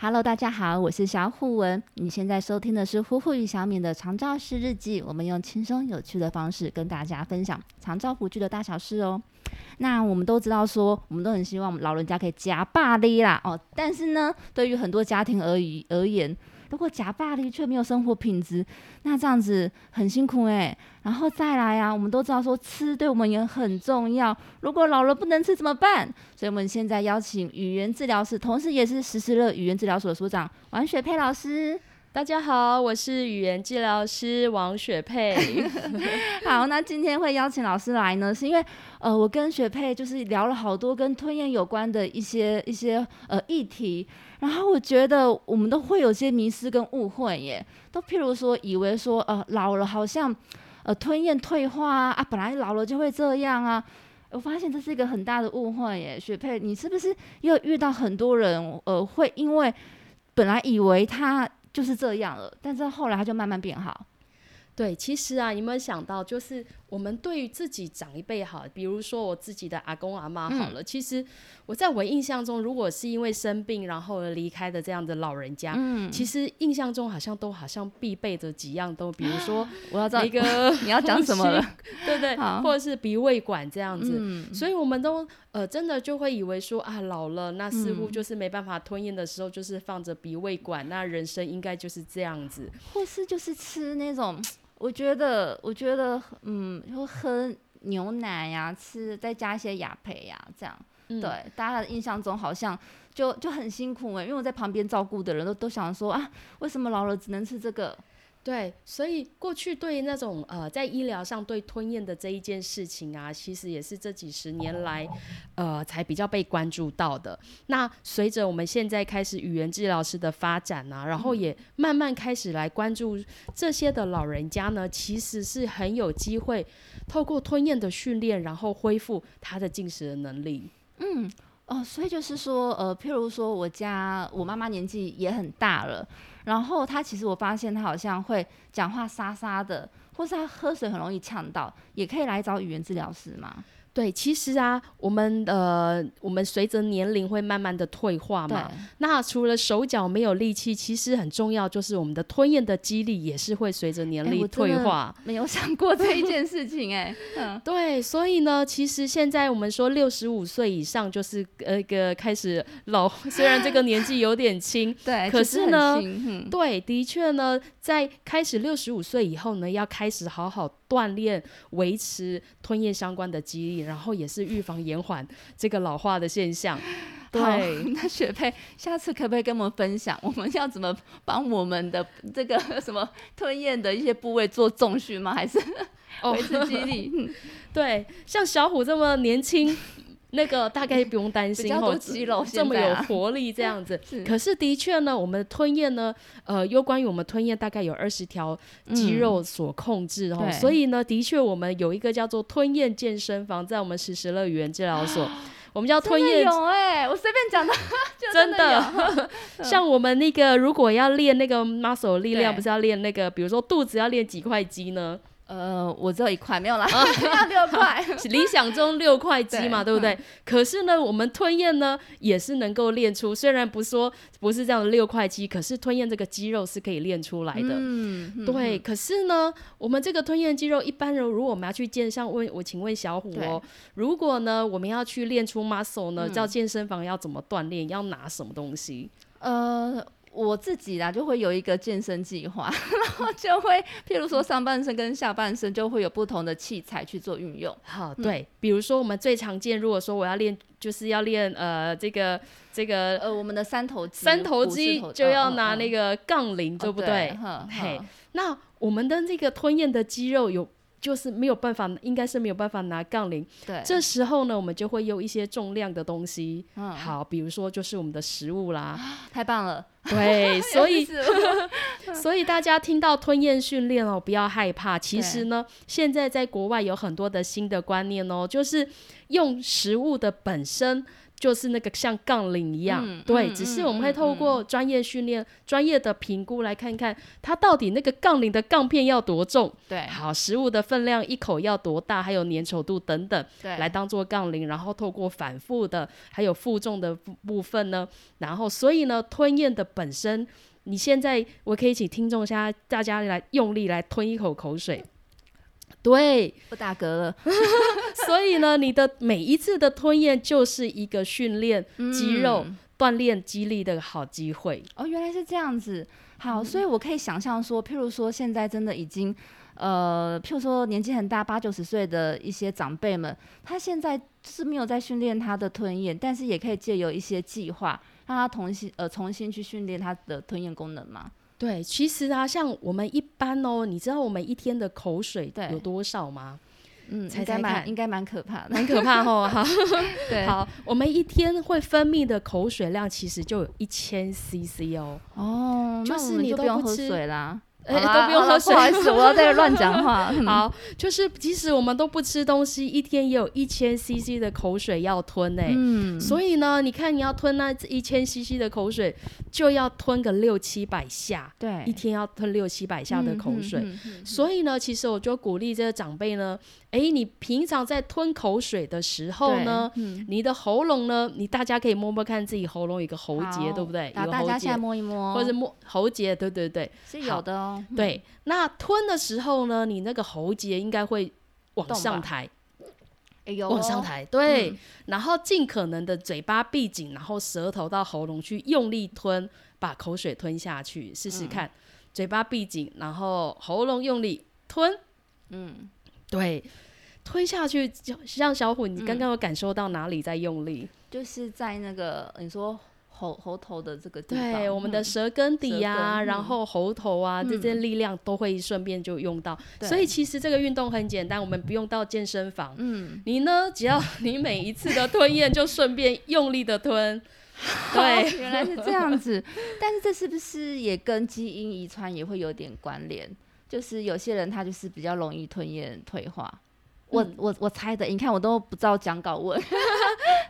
Hello，大家好，我是小虎文。你现在收听的是呼呼与小敏的长照师日记。我们用轻松有趣的方式跟大家分享长照服具的大小事哦。那我们都知道说，我们都很希望我们老人家可以加霸力啦哦。但是呢，对于很多家庭而已而言，如果假霸力却没有生活品质，那这样子很辛苦诶。然后再来啊，我们都知道说吃对我们也很重要。如果老了不能吃怎么办？所以我们现在邀请语言治疗师，同时也是实施乐语言治疗所所长王雪佩老师。大家好，我是语言治疗师王雪佩。好，那今天会邀请老师来呢，是因为呃，我跟雪佩就是聊了好多跟吞咽有关的一些一些呃议题。然后我觉得我们都会有些迷失跟误会耶，都譬如说以为说呃老了好像呃吞咽退化啊啊本来老了就会这样啊，我发现这是一个很大的误会耶。雪佩，你是不是又遇到很多人呃会因为本来以为他就是这样了，但是后来他就慢慢变好？对，其实啊，有没有想到，就是我们对于自己长一辈好，比如说我自己的阿公阿妈好了，其实我在我印象中，如果是因为生病然后离开的这样的老人家，嗯，其实印象中好像都好像必备的几样都，比如说我要找一个 你要讲什么了，对对，或者是鼻胃管这样子，所以我们都呃真的就会以为说啊老了，那似乎就是没办法吞咽的时候，就是放着鼻胃管，那人生应该就是这样子，或是就是吃那种。我觉得，我觉得，嗯，就喝牛奶呀，吃再加一些雅培呀，这样，对，大家的印象中好像就就很辛苦哎，因为我在旁边照顾的人都都想说啊，为什么老了只能吃这个？对，所以过去对那种呃，在医疗上对吞咽的这一件事情啊，其实也是这几十年来，呃，才比较被关注到的。那随着我们现在开始语言治疗师的发展啊，然后也慢慢开始来关注这些的老人家呢，其实是很有机会透过吞咽的训练，然后恢复他的进食的能力。嗯，哦，所以就是说，呃，譬如说我家我妈妈年纪也很大了。然后他其实我发现他好像会讲话沙沙的，或是他喝水很容易呛到，也可以来找语言治疗师嘛？对，其实啊，我们呃，我们随着年龄会慢慢的退化嘛。那除了手脚没有力气，其实很重要就是我们的吞咽的肌力也是会随着年龄退化。没有想过这一件事情哎。嗯，对，所以呢，其实现在我们说六十五岁以上就是呃个开始老，虽然这个年纪有点轻，对，可是呢，对，的确呢，在开始六十五岁以后呢，要开始好好。锻炼、维持吞咽相关的肌力，然后也是预防延缓这个老化的现象。对，那雪佩，下次可不可以跟我们分享，我们要怎么帮我们的这个什么吞咽的一些部位做重训吗？还是维持肌力？对，像小虎这么年轻。那个大概不用担心哦，这么有活力这样子。可是的确呢，我们吞咽呢，呃，有关于我们吞咽大概有二十条肌肉所控制哦。所以呢，的确我们有一个叫做吞咽健身房，在我们实时乐园治疗所，我们叫吞咽。有哎，我随便讲的，真的。像我们那个如果要练那个 muscle 力量，不是要练那个，比如说肚子要练几块肌呢？呃，我只有一块，没有啦，要六块。理想中六块肌嘛，对不对？可是呢，我们吞咽呢也是能够练出，虽然不说不是这样的六块肌，可是吞咽这个肌肉是可以练出来的。嗯，对。可是呢，我们这个吞咽肌肉，一般人如果我们要去健，像问我，请问小虎哦，如果呢我们要去练出 muscle 呢，叫健身房要怎么锻炼？要拿什么东西？呃。我自己啦，就会有一个健身计划，然后就会，譬如说上半身跟下半身就会有不同的器材去做运用。好，对，比如说我们最常见，如果说我要练，就是要练呃这个这个呃我们的三头肌，三头肌就要拿那个杠铃，对不对？嘿，那我们的这个吞咽的肌肉有。就是没有办法，应该是没有办法拿杠铃。对，这时候呢，我们就会用一些重量的东西。嗯，好，比如说就是我们的食物啦。太棒了。对，所以 所以大家听到吞咽训练哦，不要害怕。其实呢，现在在国外有很多的新的观念哦，就是用食物的本身。就是那个像杠铃一样，嗯对，嗯只是嗯我们会嗯透过专业训练、专业的评估来看看它到底那个杠铃的杠片要多重，对。好，食物的分量一口要多大，还有粘稠度等等，对，来当做杠铃，然后透过反复的还有负重的部部分呢，然后所以呢，吞咽的本身，你现在我可以请听众现在大家来用力来吞一口口水。对，不打嗝了，所以呢，你的每一次的吞咽就是一个训练肌肉、嗯锻炼肌力的好机会。哦，原来是这样子。嗯好，所以我可以想象说，譬如说现在真的已经，呃，譬如说年纪很大，八九十岁的一些长辈们，他现在是没有在训练他的吞咽，但是也可以借由一些计划，让他重新呃重新去训练他的吞咽功能嘛。对，其实啊，像我们一般哦，你知道我们一天的口水对有多少吗？嗯，猜应该蛮猜看应该蛮可怕的。蛮可怕哦。好，对，好，我们一天会分泌的口水量其实就有一千 CC 哦。哦，就是你都不用喝水啦。哎都不用喝水不好意思，我要在这乱讲话。嗯好，就是即使我们都不吃东西，一天也有一千 CC 的口水要吞呢、嗯，所以呢，你看你要吞那一千 CC 的口水，就要吞个六七百下，对，一天要吞六七百下的口水。嗯所以呢，其实我就鼓励这个长辈呢，哎，你平常在吞口水的时候呢，嗯你的喉咙呢，你大家可以摸摸看自己喉咙有个喉结，对不对？大家现在，摸一摸，或者是摸喉结，对对对是有的哦。嗯对。那吞的时候呢，你那个喉结应该会往上抬，哎有哦往上抬，对。嗯然后尽可能的嘴巴闭紧，然后舌头到喉咙去用力吞，把口水吞下去，试嗯试看。嘴巴闭紧，然后喉咙用力吞，嗯，对，吞下去。就像小虎，你刚嗯刚有感受到哪里在用力？就是在那个你说喉喉头的这个地方，对，我们的嗯舌根底呀、然后喉头啊，这些嗯力量都会顺便就用到。所以其实这个运动很简单，我们不用到健身房。嗯，你呢，只要 你每一次的吞咽就顺便用力的吞，对，原来是这样子。但是这是不是也跟基因遗传也会有点关联？就是有些人他就是比较容易吞咽退化。我嗯我我猜的，你看我都不知道讲稿问。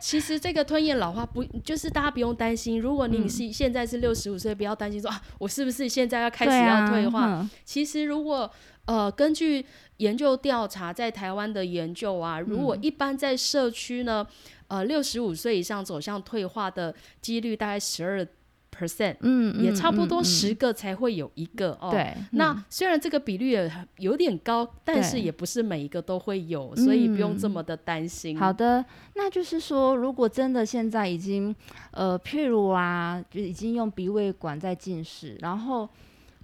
其实这个吞咽老化不，就是大家不用担心。如果你嗯是现在是六十五岁，不要担心说啊，我是不是现在要开始要退化？嗯其实如果呃根据研究调查，在台湾的研究啊，如果嗯一般在社区呢，呃六十五岁以上走向退化的几率大概十二 percent，嗯，也嗯差不多嗯十个才会有一个哦。对，那嗯虽然这个比率也有点高，但是也不是每一个都会有，所以不用这嗯么的担心。好的，那就是说，如果真的现在已经，呃，譬如啊，就已经用鼻胃管在进食，然后，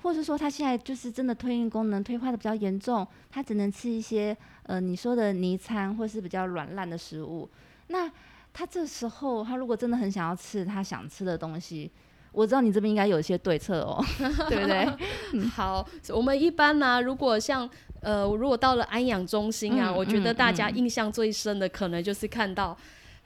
或是说他现在就是真的吞咽功能退化的比较严重，他只能吃一些呃你说的泥餐或是比较软烂的食物，那他这时候他如果真的很想要吃他想吃的东西，我知道你这边应该有一些对策哦，对不对？好，我们一般呢、如果像呃，如果到了安养中心啊，嗯我觉得嗯大家嗯印象最深的，可能就是看到。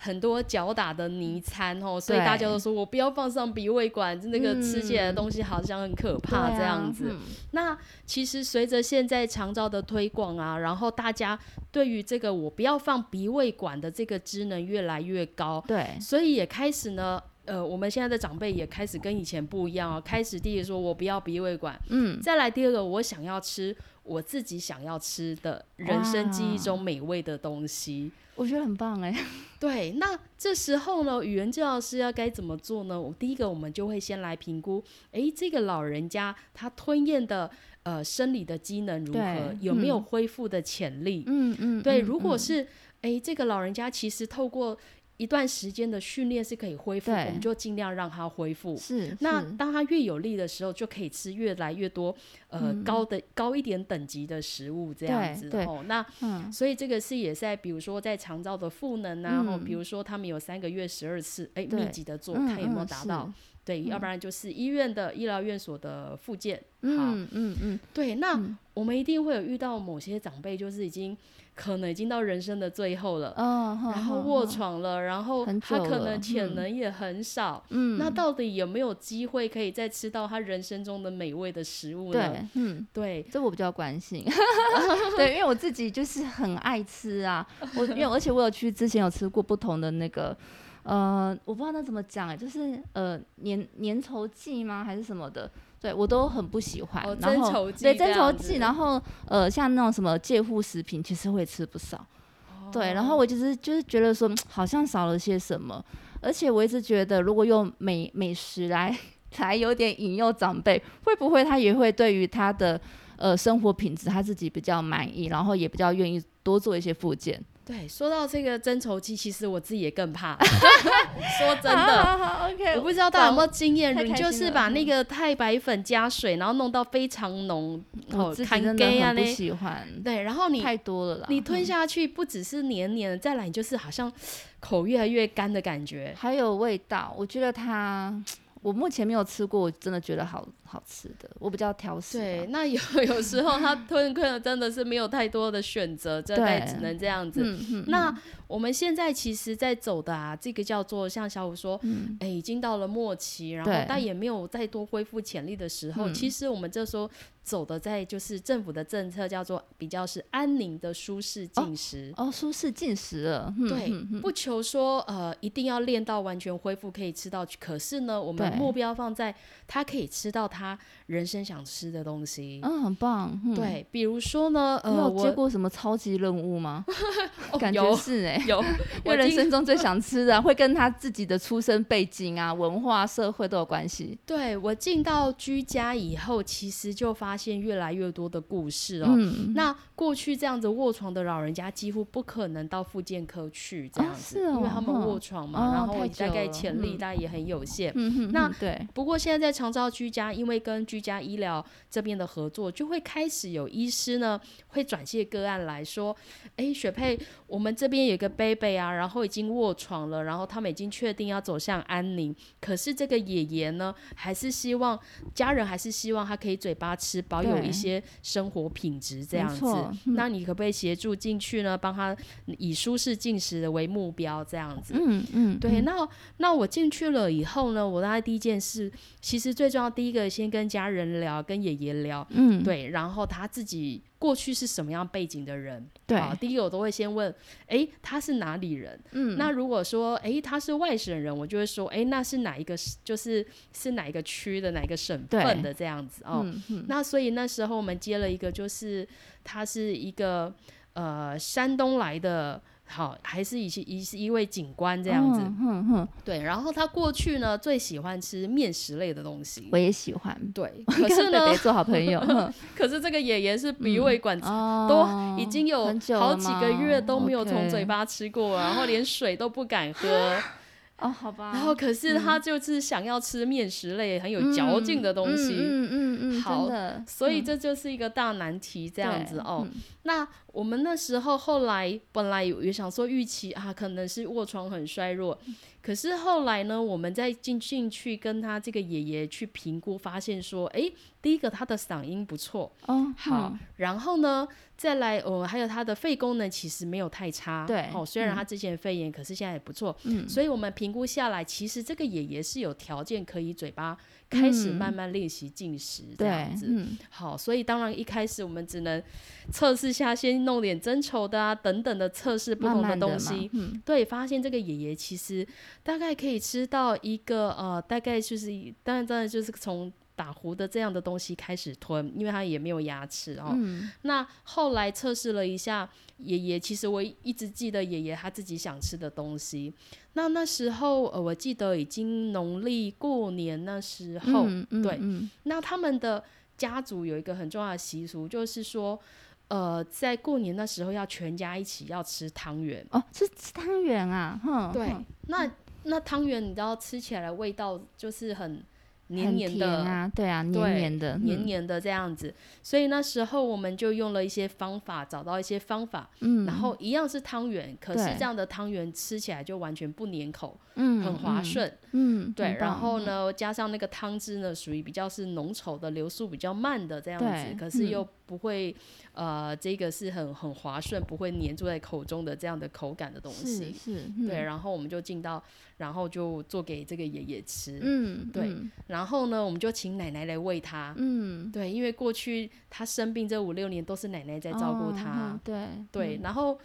很多脚打的泥餐哦，所以大家都说我不要放上鼻胃管，那个吃起来的嗯东西好像很可怕这样子。嗯那其实随着现在长照的推广啊，然后大家对于这个我不要放鼻胃管的这个知能越来越高，对，所以也开始呢，呃，我们现在的长辈也开始跟以前不一样哦，开始第一个说我不要鼻胃管，嗯，再来第二个我想要吃我自己想要吃的人生记忆中美味的东西。我觉得很棒哎，对，那这时候呢，语言治疗师要该怎么做呢？我第一个，我们就会先来评估，诶，这个老人家他吞咽的呃生理的机能如何，有没有嗯恢复的潜力？嗯嗯，对，嗯如果嗯是诶，这个老人家其实透过一段时间的训练是可以恢复，我们就尽量让它恢复。是是。那当它越有力的时候，就可以吃越来越多呃、嗯。高的高一点等级的食物，这样子哦。那嗯。所以这个是也在比如说在肠道的赋能啊，比如说他们有三个月十二次，哎，对。密集的做，嗯看有没有嗯达到。是对，要不然就是医院的医疗院所的复健。好，嗯嗯嗯，对，那、嗯。我们一定会有遇到某些长辈，就是已经可能已经到人生的最后了。哦，然后卧床了，然后他可能潜嗯能也很少，嗯，那到底有没有机会可以再吃到他人生中的美味的食物呢？对，嗯。对，这我比较关心，对，因为我自己就是很爱吃啊，我因为而且我有去之前有吃过不同的那个呃，我不知道那怎么讲哎，就是呃粘粘稠剂吗还是什么的？对我都很不喜欢。哦，然后对增稠剂，然后呃像那种什么介护食品，其实会吃不少。对，然后我就是就是觉得说嗯好像少了些什么，而且我一直觉得如果用美美食来 来有点引诱长辈，会不会他也会对于他的呃生活品质他自己比较满意，然后也比较愿意多做一些附件。对，说到这个增稠剂，其实我自己也更怕。说真的，好好，OK，我不知道大家有没有经验，你就是把那嗯个太白粉加水，然后弄到非常浓，我自己看真的很不，喜欢，对，然后你太多了啦。你 吞嗯下去不只是黏黏的，再来你就是好像口越来越干的感觉。还有味道，我觉得它，我目前没有吃过，我真的觉得好好吃的。我比较挑食啊。对，那有 有时候他吞可能真的是没有太多的选择，这概对只能这样子。嗯嗯，那我们现在其实，在走的啊，这个叫做像小五说，嗯哎、已经到了末期，然后但也没有再多恢复潜力的时候，嗯其实我们这时候走的在就是政府的政策叫做比较是安宁的舒适进食。哦，舒适进食了。嗯对不求说呃一定要练到完全恢复可以吃到，可是呢，我们目标放在他可以吃到他人生想吃的东西。嗯，很棒。嗯，对，比如说呢，呃，你有接、过什么超级任务吗？哦、感觉是哎、有，因为人生中最 想吃的啊、会跟他自己的出身背景啊、文化、社会都有关系。对我进到居家以后，其实就发现越来越多的故事哦。嗯，那过去这样子卧床的老人家，几乎不可能到复健科去这哦样子，是哦因为他们卧床嘛，哦然后大概潜力嗯大概也很有限。嗯哼，那嗯对，不过现在在长照居家，因为跟居家医疗这边的合作，就会开始有医师呢会转介个案来说，诶，雪佩，我们这边有个 baby 啊，然后已经卧床了，然后他们已经确定要走向安宁，可是这个爷爷呢，还是希望家人还是希望他可以嘴巴吃，保有一些生活品质这样子。嗯那你可不可以协助进去呢？帮他以舒适进食的为目标这样子？嗯嗯，对，嗯那那我进去了以后呢，我大概第一件事，其实最重要，第一个先跟家人聊，跟爷爷聊，嗯，对，然后他自己过去是什么样背景的人，对。好，第一个我都会先问，诶，他是哪里人？嗯，那如果说，诶，他是外省人，我就会说，诶，那是哪一个，就是是哪一个区的哪一个省份的这样子哦。嗯嗯。那所以那时候我们接了一个，就是他是一个呃山东来的，好，还是一一是一位警官这样子。嗯哼哼，对，然后他过去呢最喜欢吃面食类的东西。我也喜欢，对，可是呢北，做好朋友，可是这个爷爷是鼻胃管哦，都已经有好几个月都没有从嘴巴吃过，然后连水都不敢喝。哦，好吧，然后可是他就是想要吃面食类很有嚼劲的东西。嗯嗯嗯嗯，好真的，所以嗯。这就是一个大难题，这样子对哦。嗯。那我们那时候后来本来也想说预期啊，可能是卧床很衰弱，可是后来呢，我们再进进去跟他这个爷爷去评估，发现说，诶，第一个他的嗓音不错，哦，好，嗯然后呢，再来呃，还有他的肺功能其实没有太差，对哦，虽然嗯。他之前肺炎，可是现在也不错，嗯。所以我们评估下来，其实这个爷爷是有条件可以嘴巴开始嗯慢慢练习进食这样，子。嗯好，所以当然一开始我们只能测试下，先弄点增稠的啊等等的测试不同的东西。嗯对，发现这个爷爷其实大概可以吃到一个呃，大概就是一当然当然就是从打糊的这样的东西开始吞，因为他也没有牙齿哦。嗯那后来测试了一下，爷爷其实我一直记得爷爷他自己想吃的东西。那那时候呃，我记得已经农历过年那时候，嗯嗯对嗯那他们的家族有一个很重要的习俗，就是说，呃，在过年那时候要全家一起要吃汤圆。哦，是吃汤圆啊，哼，对，那那汤圆你知道吃起来的味道就是很黏黏的，啊，对啊，黏黏的，嗯。黏黏的这样子。所以那时候我们就用了一些方法，找到一些方法，嗯，然后一样是汤圆，可是这样的汤圆吃起来就完全不粘口，嗯很滑，顺。嗯，嗯对，然后呢，加上那个汤汁呢，属于比较是浓稠的，流速比较慢的这样子，可是嗯。又不会，呃，这个是很很滑顺，不会粘住在口中的这样的口感的东西。是，对，嗯然后我们就进到，然后就做给这个爷爷吃。嗯，对嗯然后呢，我们就请奶奶来喂他。嗯，对，因为过去他生病这五六年都是奶奶在照顾哦他。嗯对对，然后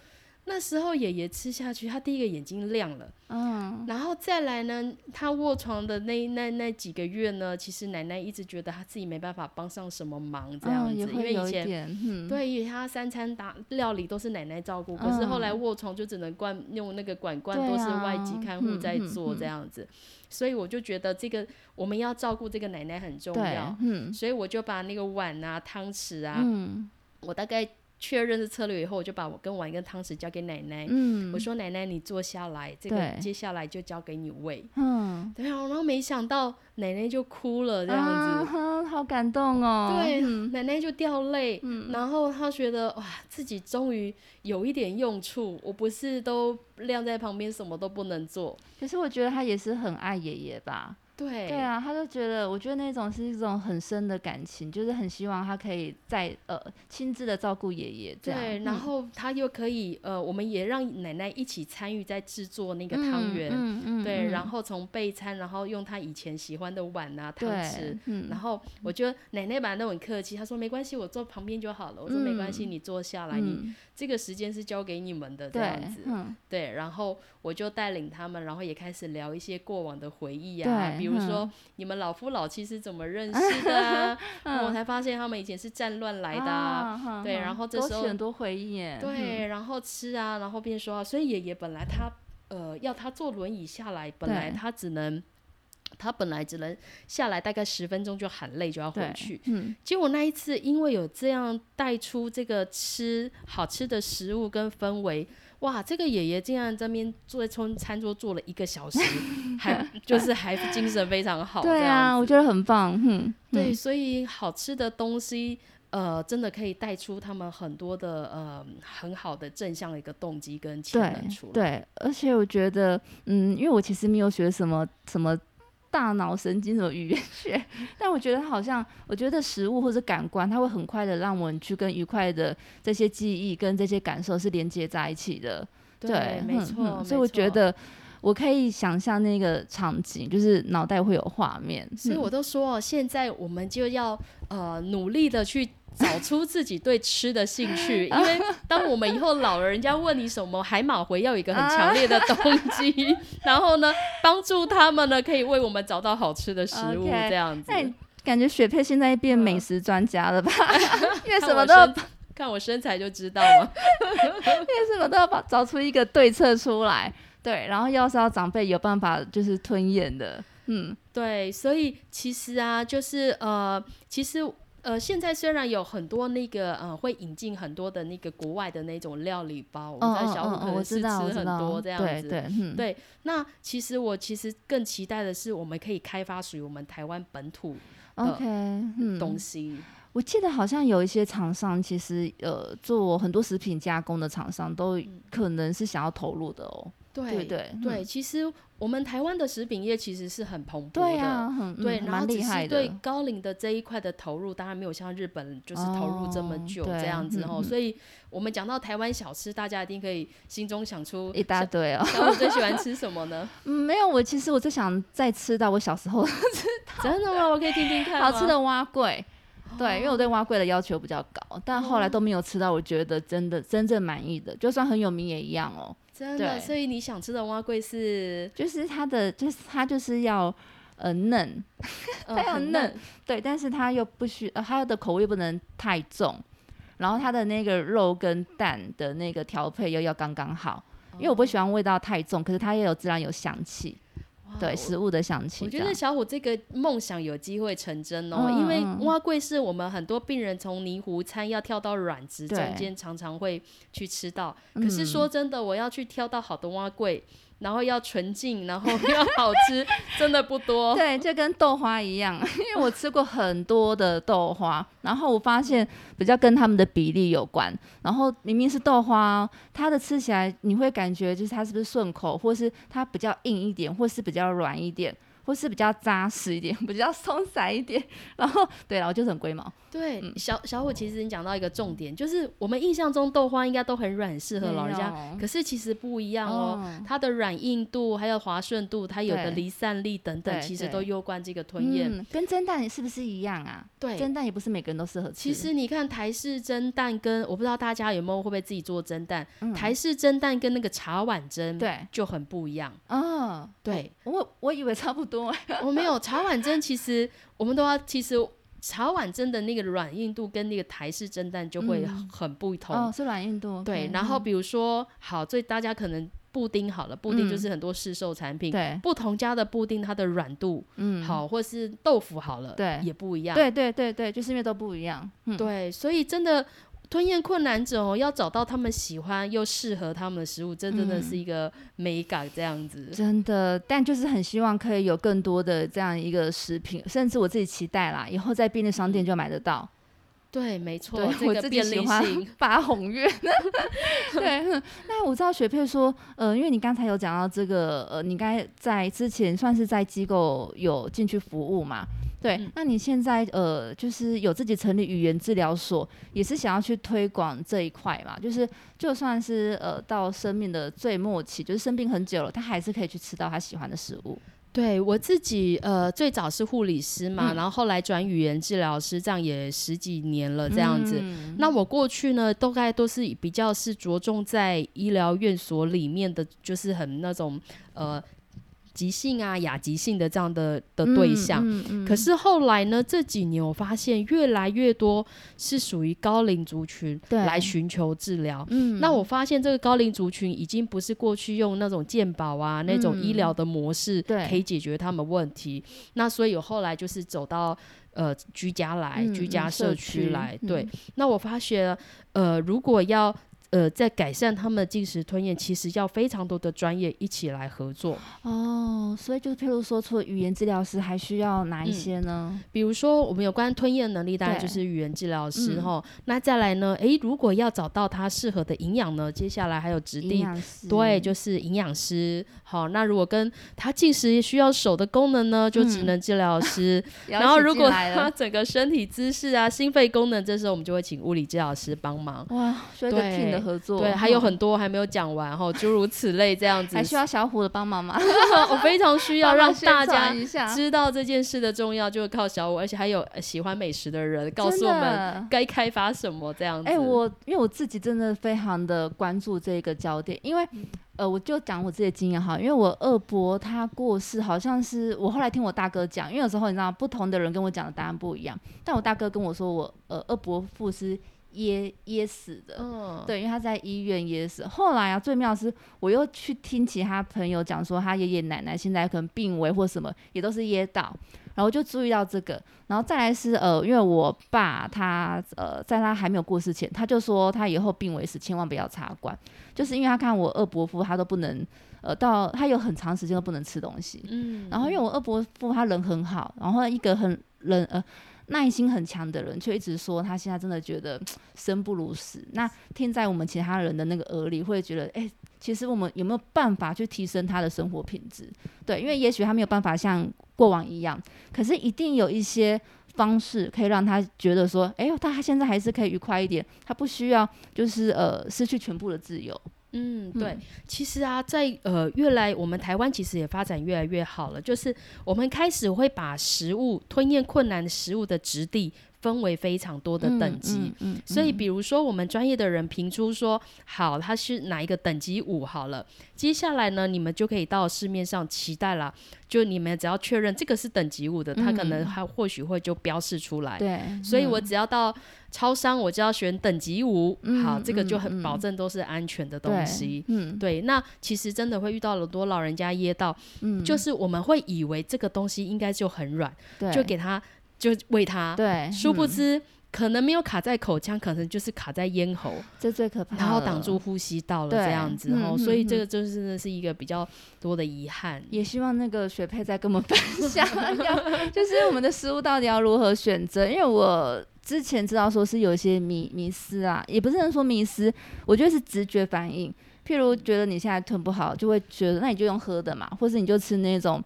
那时候爷爷吃下去，他第一个眼睛亮了，嗯，然后再来呢，他卧床的那那那几个月呢，其实奶奶一直觉得他自己没办法帮上什么忙这样子，嗯因为以前。对，因为他三餐打料理都是奶奶照顾，可是后来嗯卧床就只能灌用那个管罐，对都是外啊籍看护在做嗯这样子，所以我就觉得这个我们要照顾这个奶奶很重要，，嗯。所以我就把那个碗啊、汤匙啊，嗯。我大概确认是策略以后，我就把我跟碗跟汤匙交给奶奶。嗯，我说：“奶奶，你坐下来，这个接下来就交给你喂。嗯”对啊，然后没想到奶奶就哭了，这样子。啊好感动哦，对，嗯奶奶就掉泪，然后她觉得哇，自己终于有一点用处，我不是都晾在旁边，什么都不能做。可是我觉得她也是很爱爷爷吧，对，对啊，他就觉得，我觉得那种是一种很深的感情，就是很希望他可以在呃亲自的照顾爷爷这样。对，嗯然后他又可以呃，我们也让奶奶一起参与在制作那个汤圆。嗯嗯，对，嗯然后从备餐，然后用他以前喜欢的碗啊、汤匙，，嗯然后我觉得奶奶本来都很客气，她说没关系，我坐旁边就好了。我说没关系，嗯你坐下来，你嗯这个时间是交给你们的这样子。嗯对，然后我就带领他们，然后也开始聊一些过往的回忆啊，对比如说、嗯你们老夫老妻是怎么认识的 我才发现他们以前是战乱来的、对然后这时候很多回忆耶。对，然后吃啊，然后便说啊，所以爷爷本来他呃要他坐轮椅下来，本来他只能。他本来只能下来大概十分钟就喊累就要回去，嗯结果那一次因为有这样带出这个吃好吃的食物跟氛围，哇，这个爷爷竟然这边坐在餐餐桌坐了一个小时，还就是还精神非常好。对啊，我觉得很棒。嗯，对，嗯所以好吃的东西。呃，真的可以带出他们很多的呃很好的正向的一个动机跟潜对能出来。对，而且我觉得，嗯，因为我其实没有学什么什么大脑神经什么语言学，但我觉得好像，我觉得食物或者感官，它会很快的让我们去跟愉快的这些记忆跟这些感受是连接在一起的。对，没嗯错、嗯所以我。觉得我可以想象那个场景，就是脑袋会有画面。嗯所以我都说哦，现在我们就要呃努力的去找出自己对吃的兴趣，因为当我们以后老了，人家问你什么，海马回要有一个很强烈的动机，然后呢，帮助他们呢，可以为我们找到好吃的食物这样子。那你感觉雪佩现在变美嗯食专家了吧？因为什么都要我看我身材就知道了。因为什么都要把找出一个对策出来？对，然后要是要长辈有办法就是吞咽的，嗯，对，所以其实啊，就是呃，其实呃，现在虽然有很多那个呃，会引进很多的那个国外的那种料理包，我们在小虎可能是吃很多这样子。对对，嗯，对，那其实我其实更期待的是，我们可以开发属于我们台湾本土嗯，东西。我记得好像有一些厂商，其实呃做很多食品加工的厂商都可能是想要投入的哦，对对对？其实我们台湾的食品业其实是很蓬勃的。对啊，很对，嗯然后只蛮厉害是对，高龄的这一块的投入，当然没有像日本就是投入这么哦久对这样子哦。所以我们讲到台湾小吃，大家一定可以心中想出一大堆哦。那我最喜欢吃什么呢？嗯，没有，我其实我最想再吃到我小时候真的吗？我可以听听看。好吃的蛙桂。对，因为我哦对蛙桂的要求比较高，但后来都没有吃到我觉得真的真正满意的，就算很有名也一样哦。真的，所以你想吃的蛙桂是就是它的，就是它就是要呃嫩，呃 它要很嫩。对，但是它又不需，呃，它的口味不能太重，然后它的那个肉跟蛋的那个调配又要刚刚好，因为我不喜欢味道太重，可是它也有自然有香气，对，食物的香气我觉。得小虎这个梦想有机会成真哦，嗯因为嗯蛙桂是我们很多病人从泥糊餐要跳到软质对中间常常会去吃到。可是嗯说真的，我要去挑到好的蛙桂，然后要纯净，然后要好吃，真的不多。对，就跟豆花一样，因为我吃过很多的豆花，然后我发现比较跟他们的比例有关。然后明明是豆花，它的吃起来你会感觉就是它是不是顺口，或是它比较硬一点，或是比较软一点，或是比较扎实一点，比较松散一点。然后对然后就是很龟毛。对，小小虎，其实你讲到一个重点，就是我们印象中豆花应该都很软，很适合老人家。可是其实不一样哦，它的软硬度还有滑顺度，它有的离散力等等，其实都攸关这个吞咽。跟蒸蛋是不是一样啊？对，蒸蛋也不是每个人都适合吃。其实你看台式蒸蛋跟我不知道大家有没有会不会自己做蒸蛋，台式蒸蛋跟那个茶碗蒸对就很不一样。哦，对，我我以为差不多。我没有茶碗蒸，其实我们都要其实。茶碗蒸的那个软硬度跟那个台式蒸蛋就会很不同哦，是软硬度对。然后比如说，好，最大家可能布丁好了，布丁就是很多市售产品，对，不同家的布丁它的软度，嗯，好，或是豆腐好了，对，也不一样，对对对对，就是因为都不一样，对，所以真的。吞咽困难者哦，要找到他们喜欢又适合他们的食物，这真的是一个美感这样子。真的，但就是很希望可以有更多的这样一个食品，甚至我自己期待啦，以后在便利商店就买得到。对，没错，我自己喜欢八 红月。对，那我知道雪佩说，呃，因为你刚才有讲到这个，呃，你刚才在之前算是在机构有进去服务嘛？对，那你现在呃，就是有自己成立语言治疗所，也是想要去推广这一块嘛？就是就算是呃到生命的最末期，就是生病很久了，他还是可以去吃到他喜欢的食物。对我自己呃，最早是护理师嘛，然后后来转语言治疗师，这样也十几年了这样子。那我过去呢，大概都是比较是着重在医疗院所里面的，就是很那种呃。急性啊，亚急性的这样的的对象，可是后来呢，这几年我发现越来越多是属于高龄族群来寻求治疗。嗯，那我发现这个高龄族群已经不是过去用那种健保啊那种医疗的模式可以解决他们问题。那所以我后来就是走到呃居家来，居家社区来。对，那我发现呃如果要。呃，在改善他们的进食吞咽，其实要非常多的专业一起来合作哦。所以就譬如说，除了语言治疗师，还需要哪一些呢？比如说，我们有关吞咽能力，当然就是语言治疗师哈。那再来呢？诶，如果要找到他适合的营养呢？接下来还有指定对，就是营养师。好，那如果跟他进食需要手的功能呢，就职能治疗师。然后如果他整个身体姿势啊、心肺功能，这时候我们就会请物理治疗师帮忙。哇，所以的。合作对，还有很多还没有讲完哈，诸如此类这样子，还需要小虎的帮忙吗？我非常需要让大家知道这件事的重要，就是靠小虎，而且还有喜欢美食的人告诉我们该开发什么这样子。哎，我因为我自己真的非常的关注这个焦点，因为呃，我就讲我自己的经验哈，因为我二伯他过世，好像是我后来听我大哥讲，因为有时候你知道不同的人跟我讲的答案不一样，但我大哥跟我说我呃二伯父是。噎噎死的，对，因为他在医院噎死。后来啊，最妙是，我又去听其他朋友讲说，他爷爷奶奶现在可能病危或什么，也都是噎到。然后就注意到这个，然后再来是呃，因为我爸他呃，在他还没有过世前，他就说他以后病危时千万不要插管，就是因为他看我二伯父他都不能呃，到他有很长时间都不能吃东西。嗯。然后因为我二伯父他人很好，然后一个很人呃。耐心很强的人，却一直说他现在真的觉得 生不如死。那听在我们其他人的那个耳里，会觉得，哎，其实我们有没有办法去提升他的生活品质？对，因为也许他没有办法像过往一样，可是一定有一些方式可以让他觉得说，哎，他现在还是可以愉快一点，他不需要就是呃失去全部的自由。嗯，对，其实啊，在呃，越来我们台湾其实也发展越来越好了，就是我们开始会把食物吞咽困难的食物的质地。分为非常多的等级，所以比如说我们专业的人评出说好，它是哪一个等级五好了，接下来呢，你们就可以到市面上期待了，就你们只要确认这个是等级五的，它可能还或许会就标示出来。对，所以我只要到超商，我就要选等级五，好，这个就很保证都是安全的东西。嗯，对，那其实真的会遇到了多老人家噎到，嗯，就是我们会以为这个东西应该就很软，就给他。就喂它，对，殊不知可能没有卡在口腔，可能就是卡在咽喉，这最可怕，然后挡住呼吸道了这样子哦，所以这个就是是一个比较多的遗憾。也希望那个雪佩再跟我们分享，就是我们的食物到底要如何选择？因为我之前知道说是有一些迷迷失啊，也不是说迷失，我觉得是直觉反应。譬如觉得你现在吞不好，就会觉得那你就用喝的嘛，或是你就吃那种。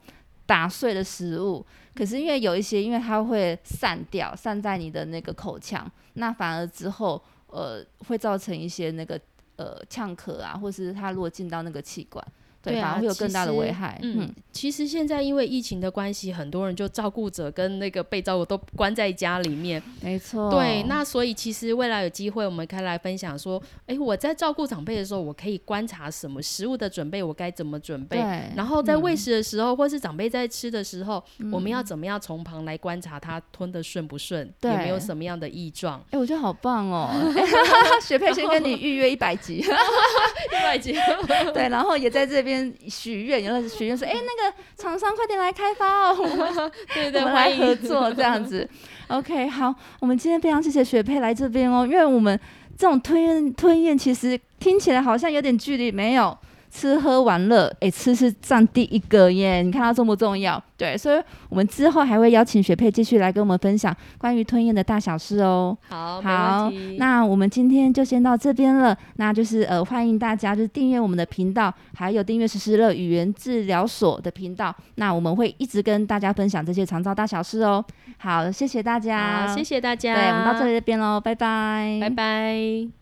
打碎的食物。可是因为有一些，因为它会散掉，散在你的那个口腔，那反而之后呃会造成一些那个呃呛咳啊，或是它如果进到那个气管。对，反而会有更大的危害。嗯，其实现在因为疫情的关系，很多人就照顾者跟那个被照顾都关在家里面。没错。对，那所以其实未来有机会，我们可以来分享说，哎，我在照顾长辈的时候，我可以观察什么食物的准备，我该怎么准备？然后在喂食的时候，或是长辈在吃的时候，我们要怎么样从旁来观察他吞的顺不顺，有没有什么样的异状？哎，我觉得好棒哦！雪佩先跟你预约一百集，一百集。对，然后也在这边。许愿，然后许愿说：“哎，那个厂商快点来开发哦，对对，我们来合作这样子。”OK，好，我们今天非常谢谢雪佩来这边哦，因为我们这种吞咽吞咽其实听起来好像有点距离，没有。吃喝玩乐，哎，吃是占第一个耶！你看它重不重要？对，所以我们之后还会邀请雪佩继续来跟我们分享关于吞咽的大小事哦。好，好，那我们今天就先到这边了。那就是呃，欢迎大家就是订阅我们的频道，还有订阅实施乐语言治疗所的频道。那我们会一直跟大家分享这些肠道大小事哦。好，谢谢大家，谢谢大家。对，我们到这里这边喽，拜拜，拜拜。